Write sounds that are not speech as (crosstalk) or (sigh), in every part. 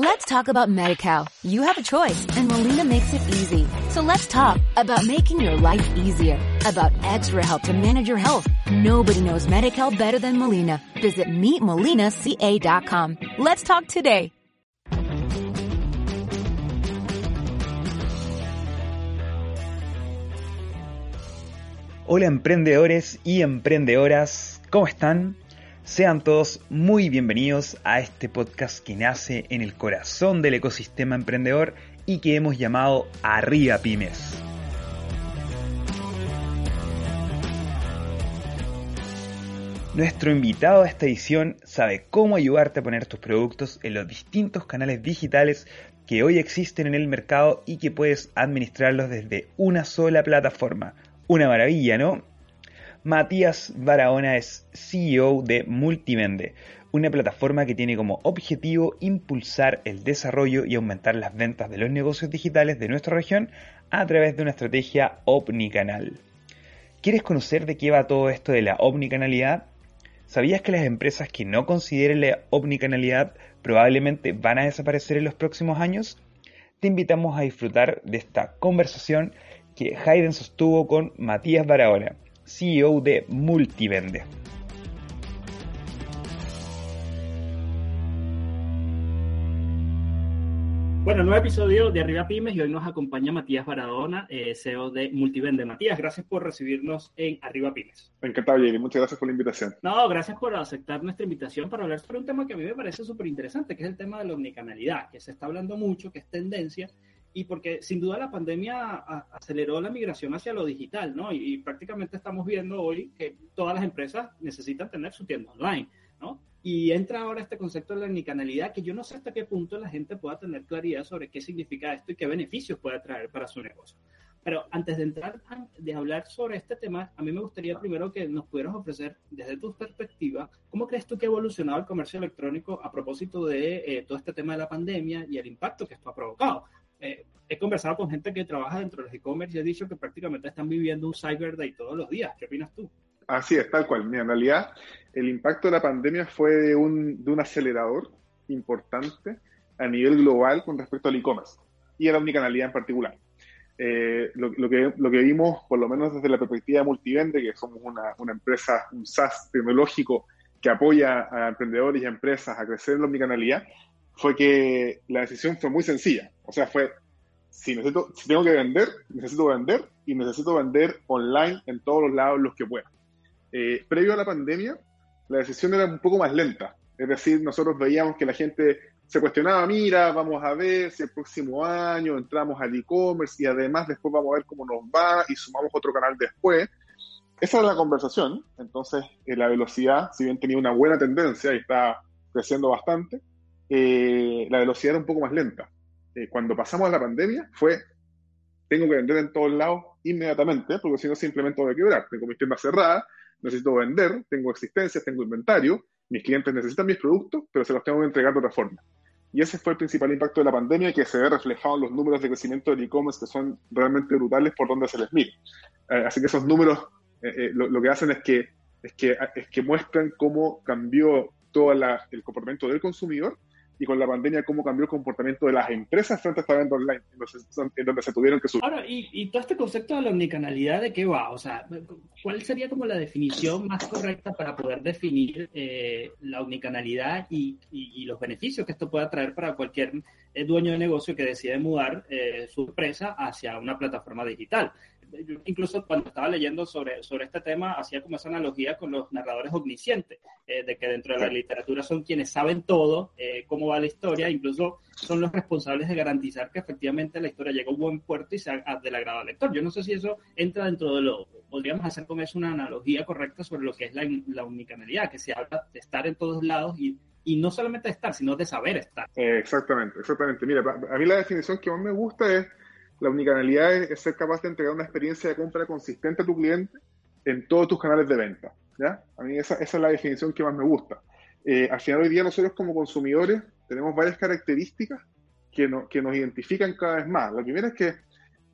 Let's talk about MediCal. You have a choice and Molina makes it easy. So let's talk about making your life easier, about extra help to manage your health. Nobody knows MediCal better than Molina. Visit meetmolinaca.com. Let's talk today. Hola emprendedores y emprendedoras, ¿cómo están? Sean todos muy bienvenidos a este podcast que nace en el corazón del ecosistema emprendedor y que hemos llamado Arriba Pymes. Nuestro invitado a esta edición sabe cómo ayudarte a poner tus productos en los distintos canales digitales que hoy existen en el mercado y que puedes administrarlos desde una sola plataforma una maravilla, ¿no? Matías Barahona es CEO de Multivende, una plataforma que tiene como objetivo impulsar el desarrollo y aumentar las ventas de los negocios digitales de nuestra región a través de una estrategia omnicanal. ¿Quieres conocer de qué va todo esto de la omnicanalidad? ¿Sabías que las empresas que no consideren la omnicanalidad probablemente van a desaparecer en los próximos años? Te invitamos a disfrutar de esta conversación que Hayden sostuvo con Matías Barahona, CEO de Multivende. Bueno, nuevo episodio de Arriba Pymes y hoy nos acompaña Matías Baradona, eh, CEO de Multivende. Matías, gracias por recibirnos en Arriba Pymes. Encantado, Jerry. Muchas gracias por la invitación. No, gracias por aceptar nuestra invitación para hablar sobre un tema que a mí me parece súper interesante, que es el tema de la omnicanalidad, que se está hablando mucho, que es tendencia, y porque sin duda la pandemia aceleró la migración hacia lo digital, ¿no? Y, y, prácticamente estamos viendo hoy que todas las empresas necesitan tener su tienda online, ¿no? Y entra ahora este concepto de la omnicanalidad, que yo no sé hasta qué punto la gente pueda tener claridad sobre qué significa esto y qué beneficios puede traer para su negocio. Pero antes de entrar, de hablar sobre este tema, a mí me gustaría primero que nos pudieras ofrecer, desde tu perspectiva, ¿cómo crees tú que ha evolucionado el comercio electrónico a propósito de eh, todo este tema de la pandemia y el impacto que esto ha provocado? Eh, he conversado con gente que trabaja dentro de los e-commerce y he dicho que prácticamente están viviendo un Cyber Day todos los días. ¿Qué opinas tú? Así es, tal cual. Mira, en realidad, el impacto de la pandemia fue de un, de un acelerador importante a nivel global con respecto al e-commerce y a la omnicanalidad en particular. Eh, lo, lo, que, lo que vimos, por lo menos desde la perspectiva de Multivende, que somos una, una empresa, un SaaS tecnológico que apoya a emprendedores y a empresas a crecer en la omnicanalidad, fue que la decisión fue muy sencilla. O sea, fue, si, necesito, si tengo que vender, necesito vender y necesito vender online en todos los lados los que pueda. Eh, previo a la pandemia, la decisión era un poco más lenta. Es decir, nosotros veíamos que la gente se cuestionaba, mira, vamos a ver si el próximo año entramos al e-commerce y además después vamos a ver cómo nos va y sumamos otro canal después. Esa era la conversación. Entonces, eh, la velocidad, si bien tenía una buena tendencia y está creciendo bastante, eh, la velocidad era un poco más lenta. Eh, cuando pasamos a la pandemia fue, tengo que vender en todos lados inmediatamente, porque si no simplemente voy a quebrar. Tengo mis tiendas cerradas, necesito vender, tengo existencias, tengo inventario, mis clientes necesitan mis productos, pero se los tengo que entregar de otra forma. Y ese fue el principal impacto de la pandemia que se ve reflejado en los números de crecimiento del e-commerce que son realmente brutales por donde se les mire. Eh, así que esos números eh, lo, lo, que hacen es que, es que, es que muestran cómo cambió todo la, el comportamiento del consumidor y con la pandemia cómo cambió el comportamiento de las empresas frente a esta venta online, en donde se tuvieron que subir. Ahora, y, y, todo este concepto de la omnicanalidad, ¿de qué va? O sea, ¿cuál sería como la definición más correcta para poder definir eh, la omnicanalidad y, y, y, los beneficios que esto pueda traer para cualquier eh, dueño de negocio que decide mudar eh, su empresa hacia una plataforma digital? Yo incluso cuando estaba leyendo sobre, sobre este tema, hacía como esa analogía con los narradores omniscientes, eh, de que dentro de la literatura son quienes saben todo, eh, cómo va la historia, incluso son los responsables de garantizar que efectivamente la historia llegue a un buen puerto y sea del agrado al lector. Yo no sé si eso entra dentro de lo, podríamos hacer con eso una analogía correcta sobre lo que es la, la omnicanalidad, que se habla de estar en todos lados y y no solamente de estar, sino de saber estar. Eh, exactamente, exactamente. Mira, a mí la definición que más me gusta es la omnicanalidad es, ser capaz de entregar una experiencia de compra consistente a tu cliente en todos tus canales de venta. ¿ya? A mí esa, esa es la definición que más me gusta. Eh, al final hoy día nosotros como consumidores tenemos varias características que, no, que nos identifican cada vez más. La primera es que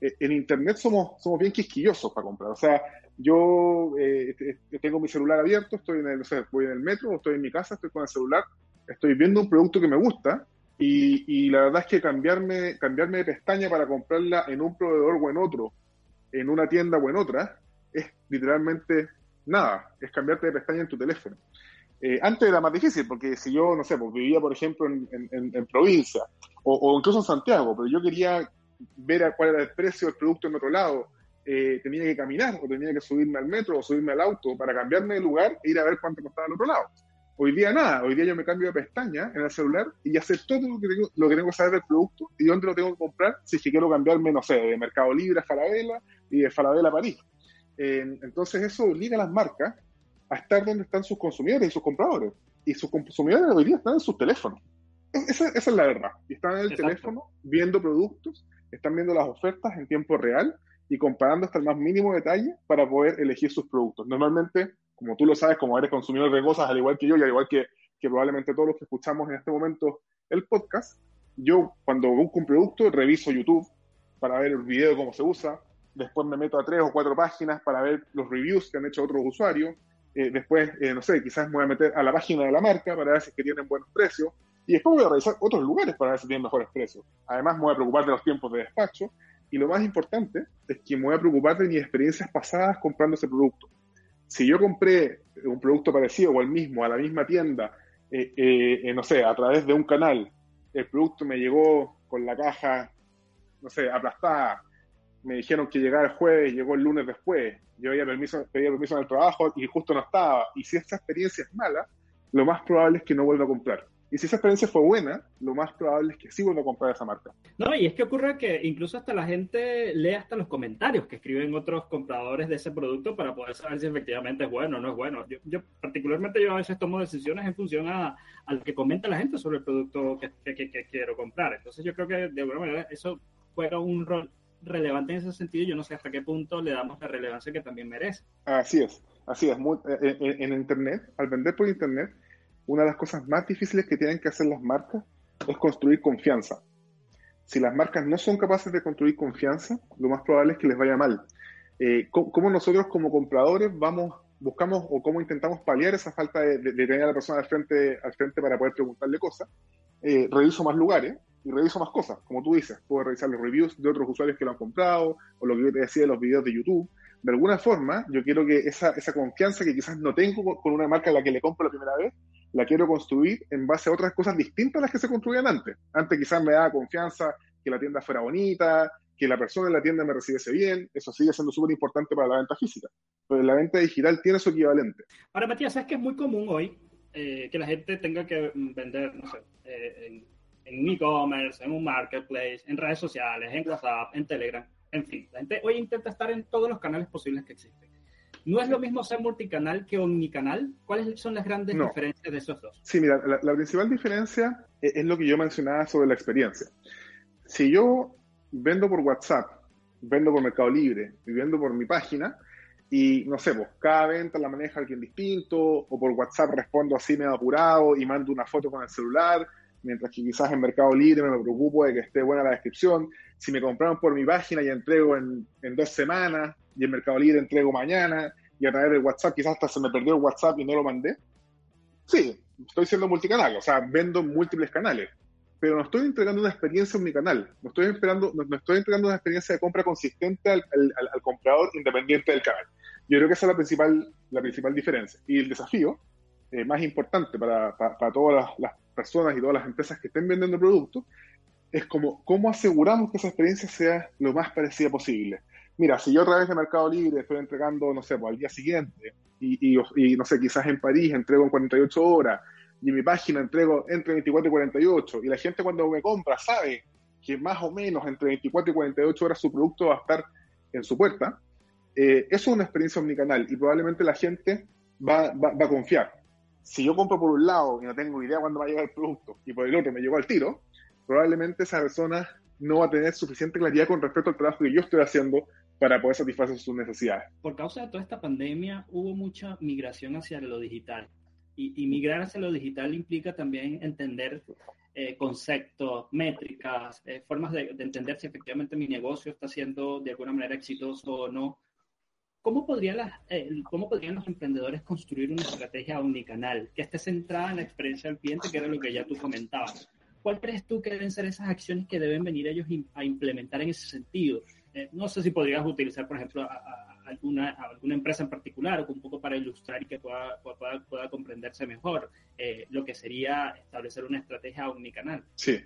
eh, en Internet somos, somos bien quisquillosos para comprar. O sea, yo eh, tengo mi celular abierto, estoy en el, o sea, voy en el metro, o estoy en mi casa, estoy con el celular, estoy viendo un producto que me gusta Y, la verdad es que cambiarme, cambiarme de pestaña para comprarla en un proveedor o en otro, en una tienda o en otra, es literalmente nada, es cambiarte de pestaña en tu teléfono. Eh, antes era más difícil, porque si yo, no sé, pues vivía, por ejemplo, en, provincia, o, incluso en Santiago, pero yo quería ver cuál era el precio del producto en otro lado, eh, tenía que caminar, o tenía que subirme al metro, o subirme al auto, para cambiarme de lugar e ir a ver cuánto costaba al otro lado. Hoy día nada, hoy día yo me cambio de pestaña en el celular y ya sé todo lo que tengo, lo que, tengo que saber del producto y dónde lo tengo que comprar si es que quiero cambiarme, no sé, de Mercado Libre a Falabella y de Falabella a París. Eh, entonces eso obliga a las marcas a estar donde están sus consumidores y sus compradores. Y sus consumidores hoy día están en sus teléfonos. Esa, es la verdad. Y están en el teléfono viendo productos, están viendo las ofertas en tiempo real y comparando hasta el más mínimo detalle para poder elegir sus productos. Normalmente como tú lo sabes, como eres consumidor de cosas, al igual que yo y al igual que, que probablemente todos los que escuchamos en este momento el podcast, yo cuando busco un producto reviso YouTube para ver el video de cómo se usa, después me meto a tres o cuatro páginas para ver los reviews que han hecho otros usuarios, eh, después, eh, no sé, quizás me voy a meter a la página de la marca para ver si es que tienen buenos precios, y después voy a revisar otros lugares para ver si tienen mejores precios. Además, me voy a preocupar de los tiempos de despacho, y lo más importante es que me voy a preocupar de mis experiencias pasadas comprando ese producto si yo compré un producto parecido o el mismo a la misma tienda, eh, eh, no sé, a través de un canal, el producto me llegó con la caja, no sé, aplastada, me dijeron que llegara el jueves, llegó el lunes después, yo había permiso, pedía permiso en el trabajo y justo no estaba, y si esta experiencia es mala, lo más probable es que no vuelva a comprar. Y si esa experiencia fue buena, lo más probable es que sí vuelva a comprar esa marca. No, y es que ocurre que incluso hasta la gente lee hasta los comentarios que escriben otros compradores de ese producto para poder saber si efectivamente es bueno o no es bueno. Yo, particularmente, yo a veces tomo decisiones en función a, lo que comenta la gente sobre el producto que, que, quiero comprar. Entonces yo creo que de alguna manera eso juega un rol relevante en ese sentido. Yo no sé hasta qué punto le damos la relevancia que también merece. Así es, así es. Eh, eh, en Internet, al vender por Internet, una de las cosas más difíciles que tienen que hacer las marcas es construir confianza. Si las marcas no son capaces de construir confianza, lo más probable es que les vaya mal. Eh, ¿Cómo nosotros como compradores vamos, buscamos o cómo intentamos paliar esa falta de, tener a la persona al frente, al frente para poder preguntarle cosas? Eh, reviso más lugares y reviso más cosas, como tú dices. Puedo revisar los reviews de otros usuarios que lo han comprado o lo que yo te decía de los videos de YouTube. De alguna forma, yo quiero que esa, esa confianza que quizás no tengo con una marca a la que le compro la primera vez, la quiero construir en base a otras cosas distintas a las que se construían antes. Antes quizás me daba confianza que la tienda fuera bonita, que la persona en la tienda me recibiese bien, eso sigue siendo súper importante para la venta física, pero la venta digital tiene su equivalente. Ahora, Matías, ¿sabes que es muy común hoy eh, que la gente tenga que vender, no sé, eh, en, en e-commerce, en un marketplace, en redes sociales, en WhatsApp, en Telegram, en fin, la gente hoy intenta estar en todos los canales posibles que existen. ¿No es lo mismo ser multicanal que omnicanal? ¿Cuáles son las grandes diferencias de esos dos? Sí, mira, la, principal diferencia e, es, lo que yo mencionaba sobre la experiencia. Si yo vendo por WhatsApp, vendo por Mercado Libre y vendo por mi página, y no sé, pues cada venta la maneja alguien distinto, o por WhatsApp respondo así medio apurado y mando una foto con el celular, mientras que quizás en Mercado Libre me preocupo de que esté buena la descripción. Si me compraron por mi página y entrego en, en dos semanas, y en Mercado Libre entrego mañana y a través de WhatsApp quizás hasta se me perdió el WhatsApp y no lo mandé. Sí, estoy siendo multicanal, o sea, vendo múltiples canales, pero no estoy entregando una experiencia en mi canal, no estoy, esperando, no, estoy entregando una experiencia de compra consistente al, al, comprador independiente del canal. Yo creo que esa es la principal, la principal diferencia. Y el desafío eh, más importante para, para, todas las, las, personas y todas las empresas que estén vendiendo productos es como cómo aseguramos que esa experiencia sea lo más parecida posible mira, si yo a través de Mercado Libre estoy entregando, no sé, pues, al día siguiente, y, no sé, quizás en París entrego en 48 horas, y en mi página entrego entre 24 y 48, y la gente cuando me compra sabe que más o menos entre 24 y 48 horas su producto va a estar en su puerta, eh, eso es una experiencia omnicanal y probablemente la gente va, va, va, a confiar. Si yo compro por un lado y no tengo idea cuándo va a llegar el producto y por el otro me llegó al tiro, probablemente esa persona no va a tener suficiente claridad con respecto al trabajo que yo estoy haciendo para poder satisfacer sus necesidades. Por causa de toda esta pandemia hubo mucha migración hacia lo digital. Y, migrar hacia lo digital implica también entender eh, conceptos, métricas, eh, formas de, entender si efectivamente mi negocio está siendo de alguna manera exitoso o no. ¿Cómo, podría eh, ¿Cómo podrían los emprendedores construir una estrategia omnicanal que esté centrada en la experiencia del cliente, que era lo que ya tú comentabas? ¿cuál crees tú que deben ser esas acciones que deben venir ellos a implementar en ese sentido? Eh, no sé si podrías utilizar, por ejemplo, alguna, alguna empresa en particular un poco para ilustrar y que pueda, pueda, comprenderse mejor eh, lo que sería establecer una estrategia omnicanal. Sí,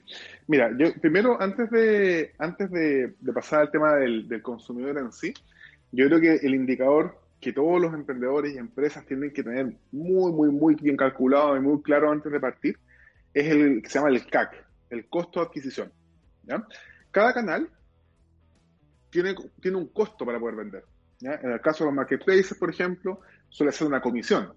mira, yo primero, antes de, antes de, pasar al tema del consumidor en sí, yo creo que el indicador que todos los emprendedores y empresas tienen que tener muy, muy, muy bien calculado y muy claro antes de partir es el que se llama el CAC, el costo de adquisición. Cada canal tiene, tiene un costo para poder vender. En el caso de los marketplaces, por ejemplo, suele ser una comisión.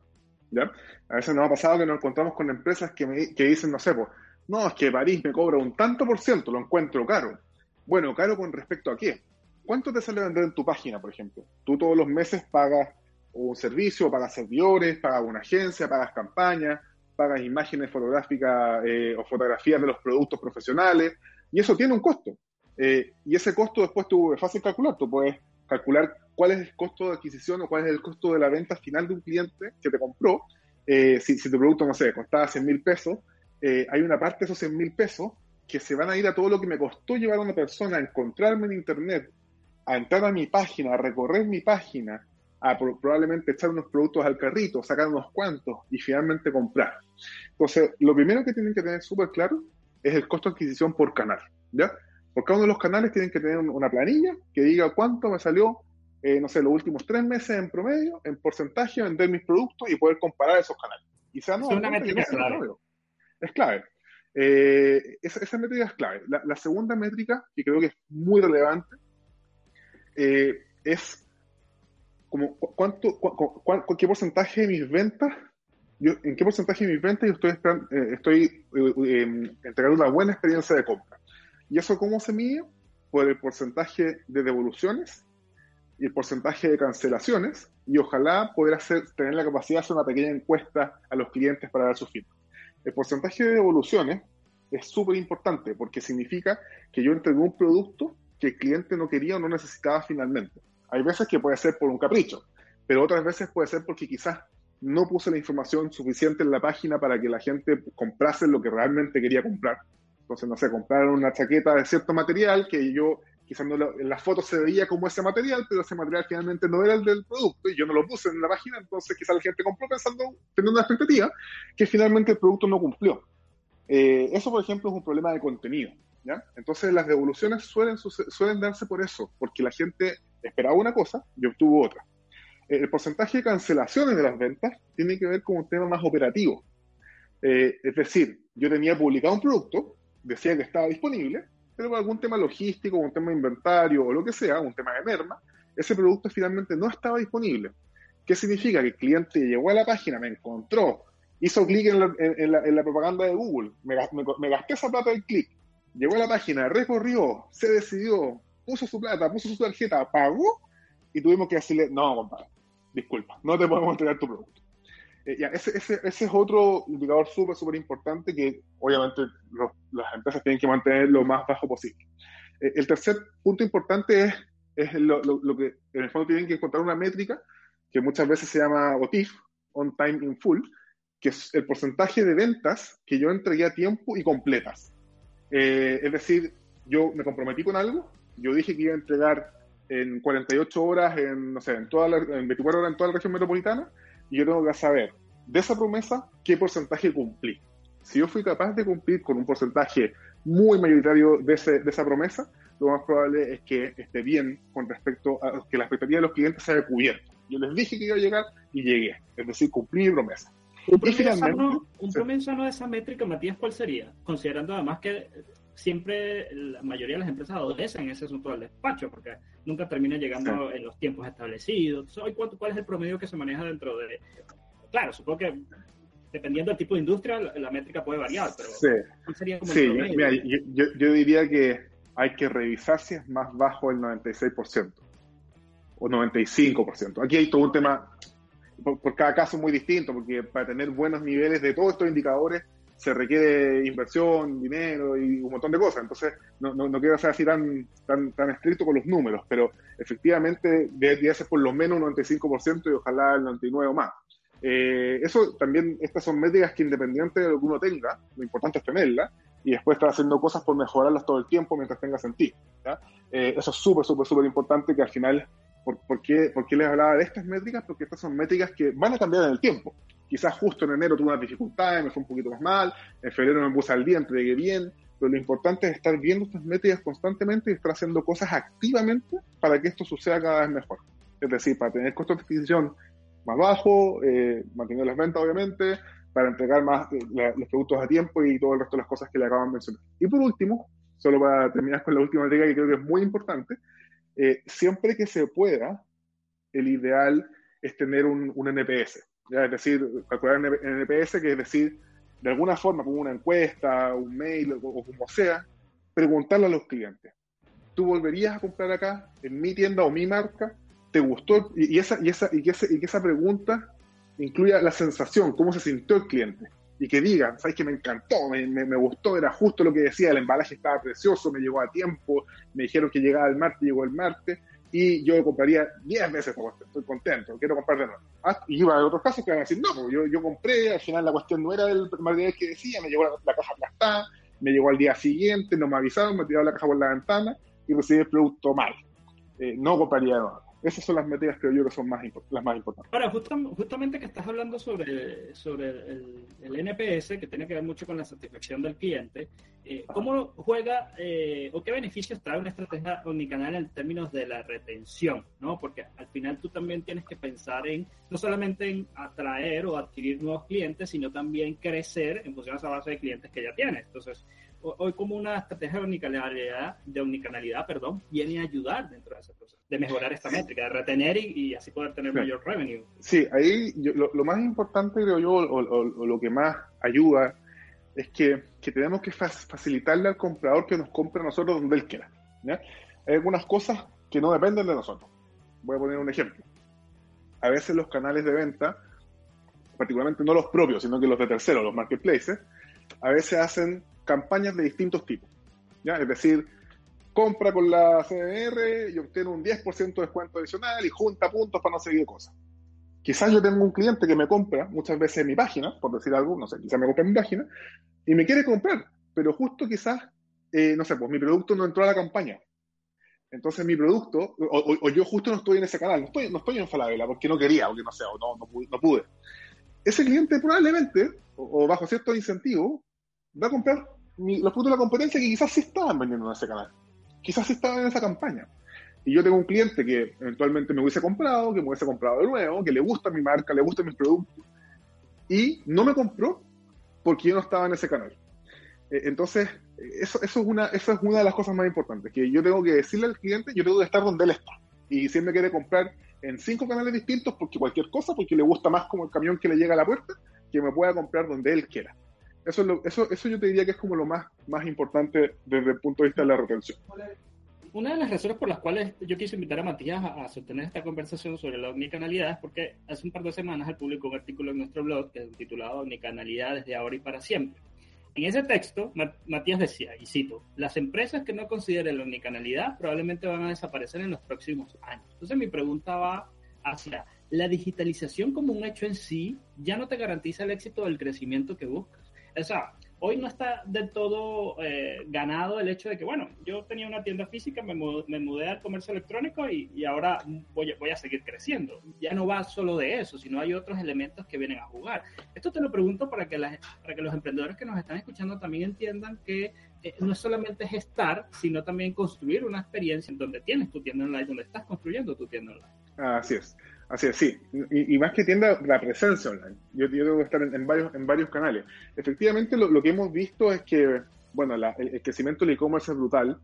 ¿ya? A veces nos ha pasado que nos encontramos con empresas que, me, que dicen, no sé, pues, no, es que París me cobra un tanto por ciento, lo encuentro caro. Bueno, caro con respecto a qué? ¿Cuánto te sale vender en tu página, por ejemplo? Tú todos los meses pagas un servicio, pagas servidores, pagas una agencia, pagas campañas, pagas imágenes fotográficas eh, o fotografías de los productos profesionales, y eso tiene un costo. Eh, y ese costo después tú es fácil calcular, tú puedes calcular cuál es el costo de adquisición o cuál es el costo de la venta final de un cliente que te compró. Eh, si, tu producto, no sé, costaba 100 mil pesos, hay una parte de esos 100 mil pesos que se van a ir a todo lo que me costó llevar a una persona a encontrarme en Internet, a entrar a mi página, a recorrer mi página, a probablemente echar unos productos al carrito, sacar unos cuantos y finalmente comprar. Entonces, lo primero que tienen que tener súper claro es el costo de adquisición por canal, ¿ya? Por cada uno de los canales tienen que tener una planilla que diga cuánto me salió, eh, no sé, los últimos tres meses en promedio, en porcentaje, vender mis productos y poder comparar esos canales. Y no, es una métrica clave. Es clave. Eh, esa, métrica es clave. La, segunda métrica, que creo que es muy relevante, eh, es como cuánto, qué porcentaje de mis ventas, yo, en qué porcentaje de mis ventas yo estoy, eh, estoy eh, em, entregando una buena experiencia de compra. ¿Y eso cómo se mide? Por el porcentaje de devoluciones y el porcentaje de cancelaciones y ojalá poder tener la capacidad de hacer una pequeña encuesta a los clientes para dar su feedback. El porcentaje de devoluciones es súper importante porque significa que yo entregué un producto que el cliente no quería o no necesitaba finalmente. Hay veces que puede ser por un capricho, pero otras veces puede ser porque quizás no puse la información suficiente en la página para que la gente comprase lo que realmente quería comprar. Entonces, no sé, compraron una chaqueta de cierto material que yo quizás no en las fotos se veía como ese material, pero ese material finalmente no era el del producto y yo no lo puse en la página, entonces quizás la gente compró pensando, teniendo una expectativa, que finalmente el producto no cumplió. Eh, eso, por ejemplo, es un problema de contenido. ¿ya? Entonces las devoluciones suelen, suelen darse por eso, porque la gente esperaba una cosa y obtuvo otra. El porcentaje de cancelaciones de las ventas tiene que ver con un tema más operativo. Eh, es decir, yo tenía publicado un producto, decía que estaba disponible, pero por algún tema logístico, un tema de inventario o lo que sea, un tema de merma, ese producto finalmente no estaba disponible. ¿Qué significa? Que el cliente llegó a la página, me encontró, hizo clic en la, propaganda de Google, me, me, gasté esa plata del clic, llegó a la página, recorrió, se decidió, puso su plata, puso su tarjeta, pagó y tuvimos que decirle, no, compadre, disculpa, no te podemos entregar tu producto. Eh, ese, ese, ese, es otro indicador súper, súper importante que obviamente las empresas tienen que mantener lo más bajo posible. Eh, el tercer punto importante es, es lo, lo, que en el fondo tienen que encontrar una métrica que muchas veces se llama OTIF, On Time in Full, que es el porcentaje de ventas que yo entregué a tiempo y completas. Eh, es decir, yo me comprometí con algo, yo dije que iba a entregar en 48 horas, en, no sé, en, toda la, en 24 horas en toda la región metropolitana, y yo tengo que saber de esa promesa qué porcentaje cumplí. Si yo fui capaz de cumplir con un porcentaje muy mayoritario de, ese, de esa promesa, lo más probable es que esté bien con respecto a que la expectativa de los clientes se haya cubierto. Yo les dije que iba a llegar y llegué, es decir, cumplí mi promesa. Un promedio, sano, un promedio sano de esa métrica, Matías, ¿cuál sería? Considerando además que siempre la mayoría de las empresas adolecen ese asunto del despacho, porque nunca termina llegando en los tiempos establecidos. ¿cuál es el promedio que se maneja dentro de...? Claro, supongo que dependiendo del tipo de industria, la, métrica puede variar, pero ¿cuál sería como sí, mira, yo, yo, diría que hay que revisar si es más bajo el 96% o 95%. Aquí hay todo un tema, por, por cada caso muy distinto, porque para tener buenos niveles de todos estos indicadores se requiere inversión, dinero y un montón de cosas. Entonces, no, no, quiero ser así tan, tan, tan estricto con los números, pero efectivamente debería ser por lo menos un 95% y ojalá el 99% o más. Eh, eso también, estas son métricas que independiente de lo que uno tenga, lo importante es tenerla, y después estar haciendo cosas por mejorarlas todo el tiempo mientras tengas sentido. Eh, eso es súper, súper, súper importante que al final, ¿por, por, qué, ¿por, qué, les hablaba de estas métricas? Porque estas son métricas que van a cambiar en el tiempo. Quizás justo en enero tuve unas dificultades, me fue un poquito más mal, en febrero me puse al día, entregué bien, pero lo importante es estar viendo estas métricas constantemente y estar haciendo cosas activamente para que esto suceda cada vez mejor. Es decir, para tener costos de adquisición más bajos, eh, mantener las ventas obviamente, para entregar más eh, la, los productos a tiempo y todo el resto de las cosas que le acaban de mencionar. Y por último, solo para terminar con la última métrica que creo que es muy importante, eh, siempre que se pueda, el ideal es tener un, un NPS, es decir, calcular el NPS, que es decir, de alguna forma, como una encuesta, un mail o, como sea, preguntarle a los clientes, ¿tú volverías a comprar acá, en mi tienda o mi marca? ¿Te gustó? Y, y esa, y, esa, y, que esa, y que esa pregunta incluya la sensación, cómo se sintió el cliente. Y que diga, ¿sabes que me encantó? Me, me, me, gustó, era justo lo que decía, el embalaje estaba precioso, me llegó a tiempo, me dijeron que llegaba el martes, llegó el martes, y yo compraría 10 veces por estoy contento, quiero comprar de nuevo. Ah, y iba a otros casos que van a decir, no, pues yo, compré, al final la cuestión no era el material que decía, me llegó la, la caja aplastada, me llegó al día siguiente, no me avisaron, me tiraron la caja por la ventana y recibí el producto mal. Eh, no compraría de nuevo. Esas son las métricas que yo que son más, las más importantes. Ahora, justo, justamente que estás hablando sobre, sobre el, el, NPS, que tiene que ver mucho con la satisfacción del cliente, eh, ¿cómo juega eh, o qué beneficios trae una estrategia omnicanal en términos de la retención? ¿no? Porque al final tú también tienes que pensar en, no solamente en atraer o adquirir nuevos clientes, sino también crecer en función a esa base de clientes que ya tienes. Entonces, hoy como una estrategia de omnicanalidad, de omnicanalidad perdón, viene a ayudar dentro de proceso, de mejorar esta métrica, de retener y, y así poder tener mayor revenue. Sí, ahí yo, lo, lo, más importante creo yo, o, o, o, lo que más ayuda, es que, que tenemos que facilitarle al comprador que nos compre a nosotros donde él quiera. ¿ya? Hay algunas cosas que no dependen de nosotros. Voy a poner un ejemplo. A veces los canales de venta, particularmente no los propios, sino que los de terceros, los marketplaces, a veces hacen campañas de distintos tipos. ¿ya? Es decir, compra con la CDR y obtiene un 10% de descuento adicional y junta puntos para no seguir cosas. Quizás yo tengo un cliente que me compra muchas veces en mi página, por decir algo, no sé, quizás me compra en mi página y me quiere comprar, pero justo quizás, eh, no sé, pues mi producto no entró a la campaña. Entonces mi producto, o, o, o, yo justo no estoy en ese canal, no estoy, no estoy en Falabella porque no quería, porque no sé, o no, no, pude. Ese cliente probablemente, o, o bajo cierto incentivo, va a comprar mi, los productos de la competencia que quizás sí estaban vendiendo en ese canal. Quizás sí estaban en esa campaña. Y yo tengo un cliente que eventualmente me hubiese comprado, que me hubiese comprado de nuevo, que le gusta mi marca, le gustan mis productos, y no me compró porque yo no estaba en ese canal. Entonces, eso, eso, es una, eso es una de las cosas más importantes, que yo tengo que decirle al cliente, yo tengo que estar donde él está. Y si él me quiere comprar en cinco canales distintos, porque cualquier cosa, porque le gusta más como el camión que le llega a la puerta, que me pueda comprar donde él quiera. Eso, es lo, eso, eso yo te diría que es como lo más, más importante desde el punto de vista de la retención. Una de las razones por las cuales yo quise invitar a Matías a, a sostener esta conversación sobre la omnicanalidad es porque hace un par de semanas él publicó un artículo en nuestro blog que es titulado Omnicanalidad desde ahora y para siempre. En ese texto, Matías decía, y cito, las empresas que no consideren la omnicanalidad probablemente van a desaparecer en los próximos años. Entonces mi pregunta va hacia, ¿la digitalización como un hecho en sí ya no te garantiza el éxito del crecimiento que buscas? O sea, hoy no está del todo eh, ganado el hecho de que, bueno, yo tenía una tienda física, me, mudé, al comercio electrónico y, ahora voy, a seguir creciendo. Ya no va solo de eso, sino hay otros elementos que vienen a jugar. Esto te lo pregunto para que, la, para que los emprendedores que nos están escuchando también entiendan que eh, no es solamente gestar, sino también construir una experiencia en donde tienes tu tienda online, donde estás construyendo tu tienda online. Así es. Así es, sí. Y, más que tienda, la presencia online. Yo, tengo que estar en, varios, en varios canales. Efectivamente, lo, que hemos visto es que, bueno, la, el, crecimiento del e-commerce es brutal.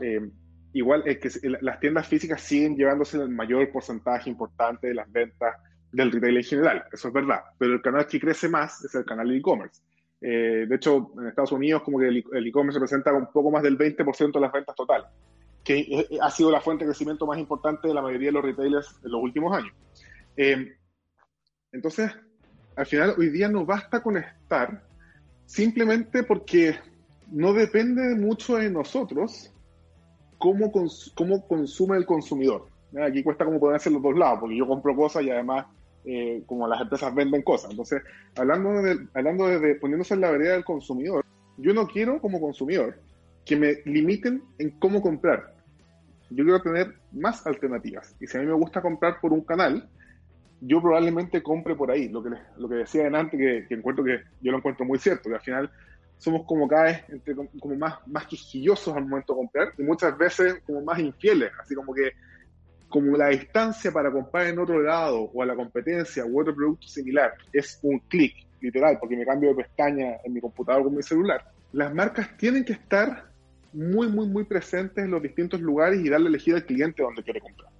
Eh, igual, es que las tiendas físicas siguen llevándose el mayor porcentaje importante de las ventas del retail en general. Eso es verdad. Pero el canal que crece más es el canal de e-commerce. Eh, de hecho, en Estados Unidos, como que el e-commerce representa un poco más del 20% de las ventas totales que ha sido la fuente de crecimiento más importante de la mayoría de los retailers en los últimos años. Eh, entonces, al final, hoy día no basta con estar simplemente porque no depende mucho de nosotros cómo, cómo consume el consumidor. Aquí cuesta como poder hacer los dos lados, porque yo compro cosas y además eh, como las empresas venden cosas. Entonces, hablando de, hablando poniéndose en la vereda del consumidor, yo no quiero como consumidor que me limiten en cómo comprar. Yo quiero tener más alternativas. Y si a mí me gusta comprar por un canal, yo probablemente compre por ahí. Lo que, lo que decía antes, que, encuentro que yo lo encuentro muy cierto, que al final somos como cada vez entre, como más, más al momento de comprar y muchas veces como más infieles, así como que como la distancia para comprar en otro lado o a la competencia u otro producto similar es un clic, literal, porque me cambio de pestaña en mi computador con mi celular, las marcas tienen que estar muy, muy, muy presentes en los distintos lugares y darle elegir al cliente donde quiere comprar.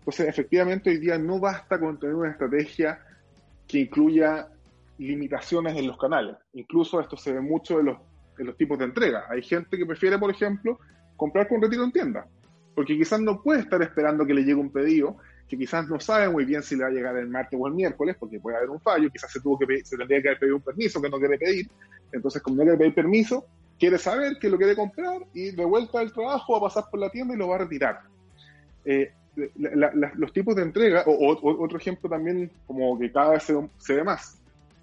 Entonces, efectivamente, hoy día no basta con tener una estrategia que incluya limitaciones en los canales. Incluso esto se ve mucho en los, en los tipos de entrega. Hay gente que prefiere, por ejemplo, comprar con retiro en tienda, porque quizás no puede estar esperando que le llegue un pedido, que quizás no sabe muy bien si le va a llegar el martes o el miércoles, porque puede haber un fallo, quizás se tuvo que se tendría que haber pedido un permiso que no quiere pedir, entonces como no quiere pedir permiso, quiere saber que lo quiere comprar y de vuelta al trabajo va a pasar por la tienda y lo va a retirar. Eh, los tipos de entrega, o, otro ejemplo también como que cada vez se ve más,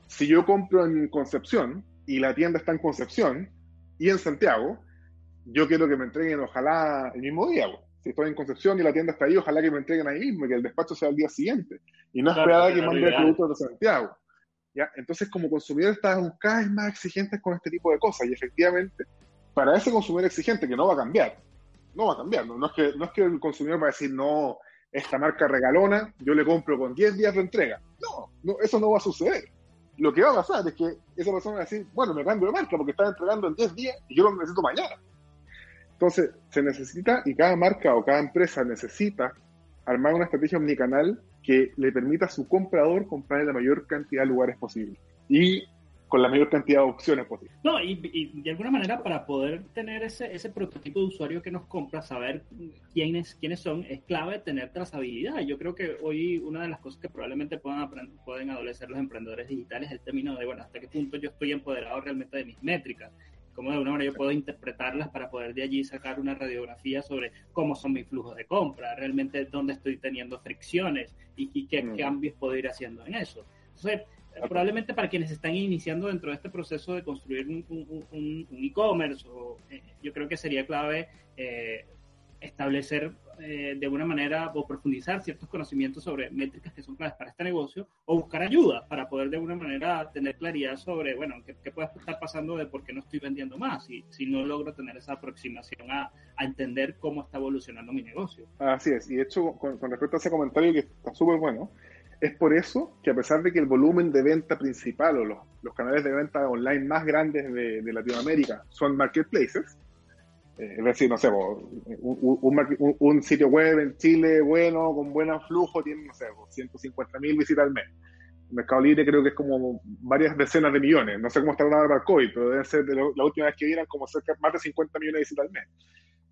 si yo compro en Concepción y la tienda está en Concepción y en Santiago, yo quiero que me entreguen ojalá el mismo día. Si estoy en Concepción y la tienda está ahí, ojalá que me entreguen ahí mismo y que el despacho sea el día siguiente. Y no esperar a que mande el producto de Santiago. ¿ya? Entonces, como consumidor, estamos cada vez más exigentes con este tipo de cosas. Y efectivamente, para ese consumidor exigente, que no va a cambiar, no va a cambiar. No, es, que, no es que el consumidor va a decir, no, esta marca regalona, yo le compro con 10 días de entrega. No, no, eso no va a suceder lo que va a pasar es que esa persona va a decir, bueno, me cambio de marca porque están entregando en 10 días y yo lo necesito mañana. Entonces, se necesita, y cada marca o cada empresa necesita armar una estrategia omnicanal que le permita a su comprador comprar en la mayor cantidad de lugares posible. Y con la mayor cantidad de opciones posibles. No, y, de alguna manera para poder tener ese, ese prototipo de usuario que nos compra, saber quiénes, quiénes son, es clave tener trazabilidad. Yo creo que hoy una de las cosas que probablemente puedan, pueden adolecer los emprendedores digitales es el término de, bueno, hasta qué punto yo estoy empoderado realmente de mis métricas. Cómo de alguna manera yo puedo interpretarlas para poder de allí sacar una radiografía sobre cómo son mis flujos de compra, realmente dónde estoy teniendo fricciones y, qué mm. cambios puedo ir haciendo en eso. Entonces, probablemente para quienes están iniciando dentro de este proceso de construir un, e-commerce, eh, yo creo que sería clave eh, establecer eh, de alguna manera o profundizar ciertos conocimientos sobre métricas que son claves para este negocio o buscar ayuda para poder de alguna manera tener claridad sobre, bueno, qué, puede estar pasando de por qué no estoy vendiendo más y si no logro tener esa aproximación a, entender cómo está evolucionando mi negocio. Así es, y de hecho, con, con respecto a ese comentario que está súper bueno, es por eso que a pesar de que el volumen de venta principal o los, canales de venta online más grandes de, Latinoamérica son marketplaces, eh, es decir, no sé, un, sitio web en Chile bueno, con buen flujo, tiene, no sé, 150 mil visitas al mes. El Mercado Libre creo que es como varias decenas de millones. No sé cómo está una para el COVID, pero debe ser de la última vez que vieran como cerca más de 50 millones de visitas al mes.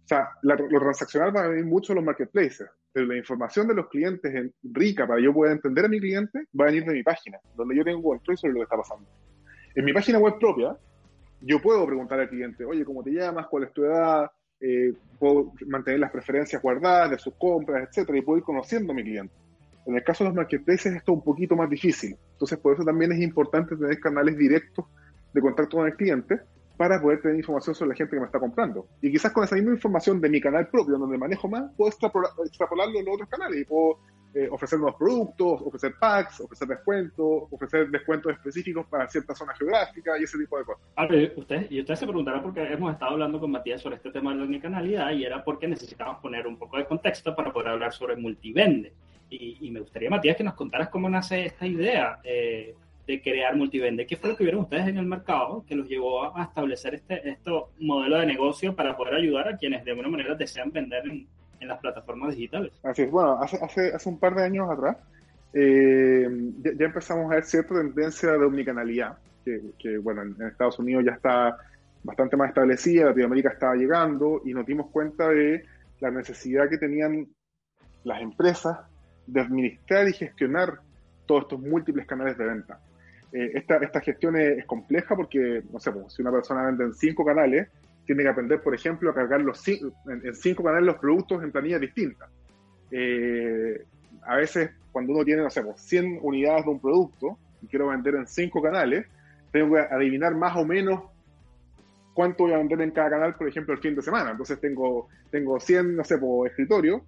O sea, lo transaccional va a venir mucho en los marketplaces, pero la información de los clientes en, rica para yo poder entender a mi cliente va a venir de mi página, donde yo tengo control sobre lo que está pasando. En mi página web propia, yo puedo preguntar al cliente, oye, ¿cómo te llamas? ¿Cuál es tu edad? Eh, puedo mantener las preferencias guardadas de sus compras, etcétera, y puedo ir conociendo a mi cliente. En el caso de los marketplaces esto es un poquito más difícil. Entonces, por eso también es importante tener canales directos de contacto con el cliente para poder tener información sobre la gente que me está comprando. Y quizás con esa misma información de mi canal propio, donde manejo más, puedo extrapolarlo en otros canales y puedo eh, ofrecer nuevos productos, ofrecer packs, ofrecer descuentos, ofrecer descuentos específicos para ciertas zonas geográficas y ese tipo de cosas. usted, y usted se preguntará porque hemos estado hablando con Matías sobre este tema de la omnicanalidad y era porque necesitábamos poner un poco de contexto para poder hablar sobre multivende. Y, y me gustaría, Matías, que nos contaras cómo nace esta idea. Eh, de crear multivende. ¿Qué fue lo que vieron ustedes en el mercado que los llevó a establecer este, este modelo de negocio para poder ayudar a quienes de alguna manera desean vender en, las plataformas digitales? Así es, bueno, hace, hace, hace un par de años atrás eh, ya, empezamos a ver cierta tendencia de omnicanalidad, que, que bueno, en, Estados Unidos ya está bastante más establecida, Latinoamérica estaba llegando y nos dimos cuenta de la necesidad que tenían las empresas de administrar y gestionar todos estos múltiples canales de venta. Eh, esta, esta gestión es, compleja porque, no sé, pues, si una persona vende en cinco canales, tiene que aprender, por ejemplo, a cargar los en, en cinco canales los productos en planillas distintas. Eh, a veces, cuando uno tiene, no sé, 100 pues, unidades de un producto y quiero vender en cinco canales, tengo que adivinar más o menos cuánto voy a vender en cada canal, por ejemplo, el fin de semana. Entonces tengo, tengo 100, no sé, por escritorio.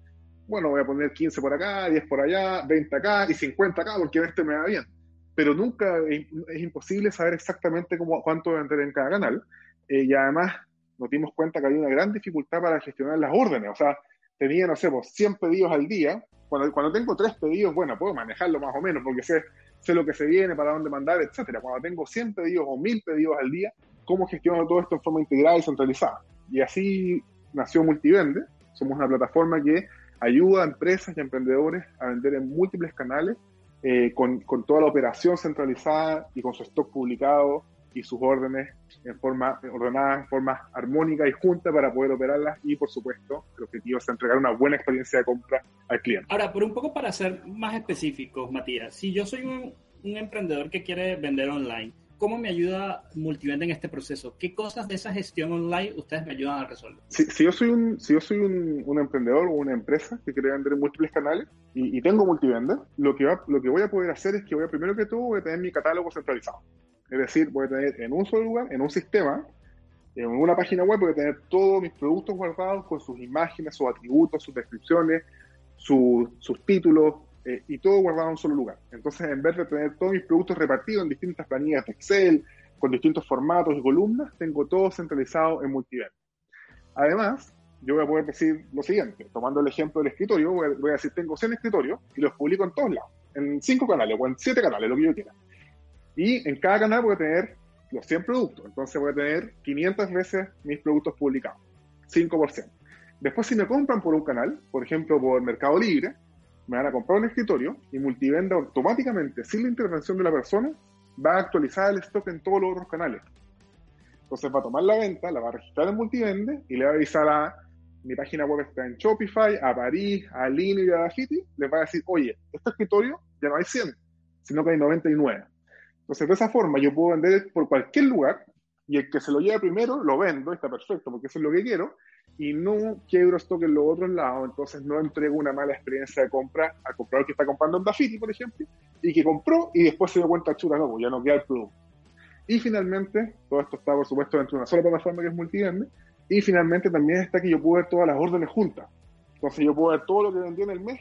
Bueno, voy a poner 15 por acá, 10 por allá, 20 acá y 50 acá porque este me va bien. Pero nunca es, imposible saber exactamente cómo, cuánto vender en cada canal. Eh, y además nos dimos cuenta que había una gran dificultad para gestionar las órdenes. O sea, tenía, no sé, pues 100 pedidos al día. Cuando, cuando tengo tres pedidos, bueno, puedo manejarlo más o menos porque sé, sé lo que se viene, para dónde mandar, etcétera. Cuando tengo 100 pedidos o 1000 pedidos al día, ¿cómo gestiono todo esto en forma integrada y centralizada? Y así nació Multivende. Somos una plataforma que ayuda a empresas y emprendedores a vender en múltiples canales eh, con, con toda la operación centralizada y con su stock publicado y sus órdenes en forma ordenada, en forma armónica y junta para poder operarlas y, por supuesto, el objetivo es entregar una buena experiencia de compra al cliente. Ahora, por un poco para ser más específicos, Matías, si yo soy un, un emprendedor que quiere vender online, ¿cómo me ayuda Multivende en este proceso? ¿Qué cosas de esa gestión online ustedes me ayudan a resolver? Si, si yo soy, un, si yo soy un, emprendedor o una empresa que quiere vender en múltiples canales y, y tengo Multivende, lo que, va, lo que voy a poder hacer es que voy a, primero que todo, voy a tener mi catálogo centralizado. Es decir, voy a tener en un solo lugar, en un sistema, en una página web, voy a tener todos mis productos guardados con sus imágenes, sus atributos, sus descripciones, su, sus títulos, eh, y todo guardado en un solo lugar. Entonces, en vez de tener todos mis productos repartidos en distintas planillas de Excel, con distintos formatos y columnas, tengo todo centralizado en multiverso. Además, yo voy a poder decir lo siguiente, tomando el ejemplo del escritorio, voy a, voy a decir, tengo 100 escritorios y los publico en todos lados, en 5 canales o en 7 canales, lo que yo quiera. Y en cada canal voy a tener los 100 productos. Entonces voy a tener 500 veces mis productos publicados. 5%. Después si me compran por un canal, por ejemplo por Mercado Libre, me van a comprar un escritorio y Multivenda automáticamente, sin la intervención de la persona, va a actualizar el stock en todos los otros canales. Entonces va a tomar la venta, la va a registrar en Multivende y le va a avisar a mi página web está en Shopify, a París, a Lino y a Dafiti, les va a decir, oye, este escritorio ya no hay 100, sino que hay 99. Entonces, de esa forma yo puedo vender por cualquier lugar y el que se lo lleve primero lo vendo, está perfecto, porque eso es lo que quiero, y no quiebro stock en los otros lados, entonces no entrego una mala experiencia de compra al comprador que está comprando en Dafiti, por ejemplo, y que compró y después se dio cuenta, chuta, no, pues ya no queda el producto. Y finalmente, todo esto está por supuesto dentro de una sola plataforma que es Multivende, y finalmente también está que yo puedo ver todas las órdenes juntas. Entonces yo puedo ver todo lo que vendí en el mes,